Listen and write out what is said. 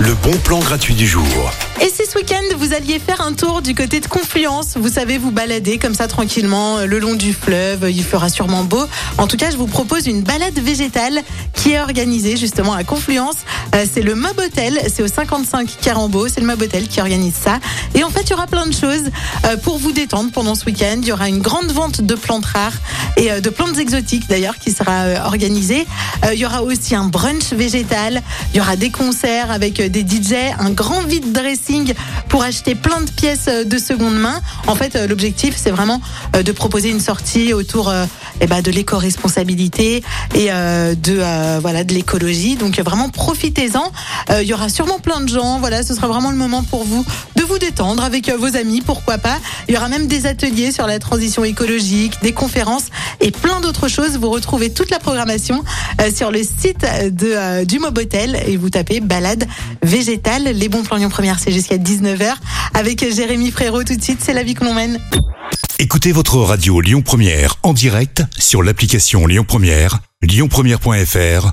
Le bon plan gratuit du jour. Et si ce week-end vous alliez faire un tour du côté de Confluence, vous savez vous balader comme ça tranquillement euh, le long du fleuve, il fera sûrement beau. En tout cas, je vous propose une balade végétale qui est organisée justement à Confluence. Euh, c'est le Mob Hotel, c'est au 55 Carambeau, c'est le Mob Hotel qui organise ça. Et en fait, il y aura plein de choses euh, pour vous détendre pendant ce week-end. Il y aura une grande vente de plantes rares et de plantes exotiques d'ailleurs qui sera organisée. Il y aura aussi un brunch végétal. Y aura des concerts avec des DJ, un grand vide dressing pour acheter plein de pièces de seconde main. En fait, l'objectif, c'est vraiment de proposer une sortie autour eh ben, de l'éco-responsabilité et de voilà de l'écologie. Donc vraiment profitez-en. Il y aura sûrement plein de gens. Voilà, ce sera vraiment le moment pour vous vous détendre avec vos amis, pourquoi pas. Il y aura même des ateliers sur la transition écologique, des conférences et plein d'autres choses. Vous retrouvez toute la programmation sur le site de, du Mobotel et vous tapez balade végétale. Les bons plans Lyon Première, c'est jusqu'à 19h avec Jérémy Frérot tout de suite. C'est la vie que l'on mène. Écoutez votre radio Lyon Première en direct sur l'application Lyon Première, lyonpremière.fr